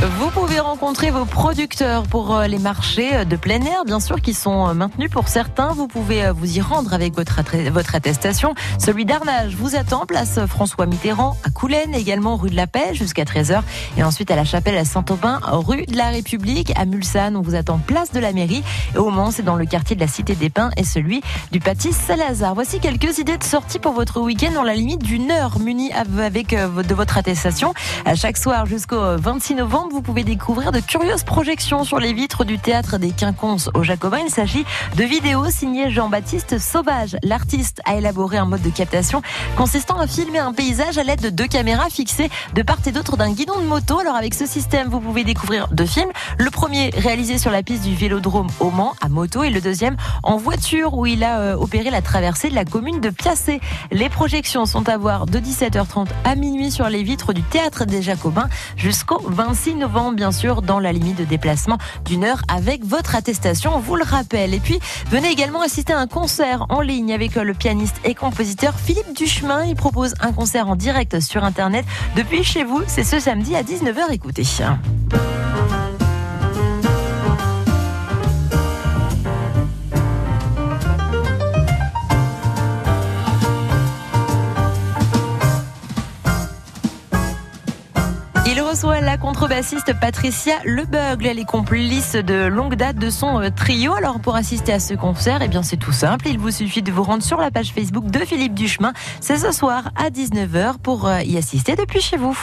Vous pouvez rencontrer vos producteurs pour euh, les marchés euh, de plein air, bien sûr, qui sont euh, maintenus pour certains. Vous pouvez vous y rendre avec votre, votre attestation. Celui d'Arnage vous attend, place François Mitterrand, à Coulennes, également rue de la Paix, jusqu'à 13h. Et ensuite à la Chapelle à Saint-Aubin, rue de la République, à Mulsanne, on vous attend place de la mairie. Et au Mans, c'est dans le quartier de la Cité des Pins et celui du Pâtis Salazar. Voici quelques idées de sortie pour votre week-end dans la limite d'une heure, muni avec de votre attestation. À chaque soir jusqu'au 26 novembre, vous pouvez découvrir de curieuses projections sur les vitres du théâtre des Quinconces au Jacobin. Il s'agit de vidéos signées Jean-Baptiste Sauvage. L'artiste a élaboré un mode de captation consistant à filmer un paysage à l'aide de deux caméras fixées de part et d'autre d'un guidon de moto. Alors avec ce système, vous pouvez découvrir deux films. Le premier réalisé sur la piste du Vélodrome au Mans à moto et le deuxième en voiture où il a euh, opéré la traversée de la commune de Piacé. Les projections sont à voir de 17h30 à minuit sur les vitres du théâtre des Jacobins jusqu'au 26 bien sûr, dans la limite de déplacement d'une heure avec votre attestation, on vous le rappelle. Et puis, venez également assister à un concert en ligne avec le pianiste et compositeur Philippe Duchemin. Il propose un concert en direct sur Internet depuis chez vous. C'est ce samedi à 19h. Écoutez. Reçoit la contrebassiste Patricia Lebeugle. Elle est complice de longue date de son euh, trio. Alors pour assister à ce concert, eh bien c'est tout simple. Il vous suffit de vous rendre sur la page Facebook de Philippe Duchemin. C'est ce soir à 19h pour euh, y assister depuis chez vous.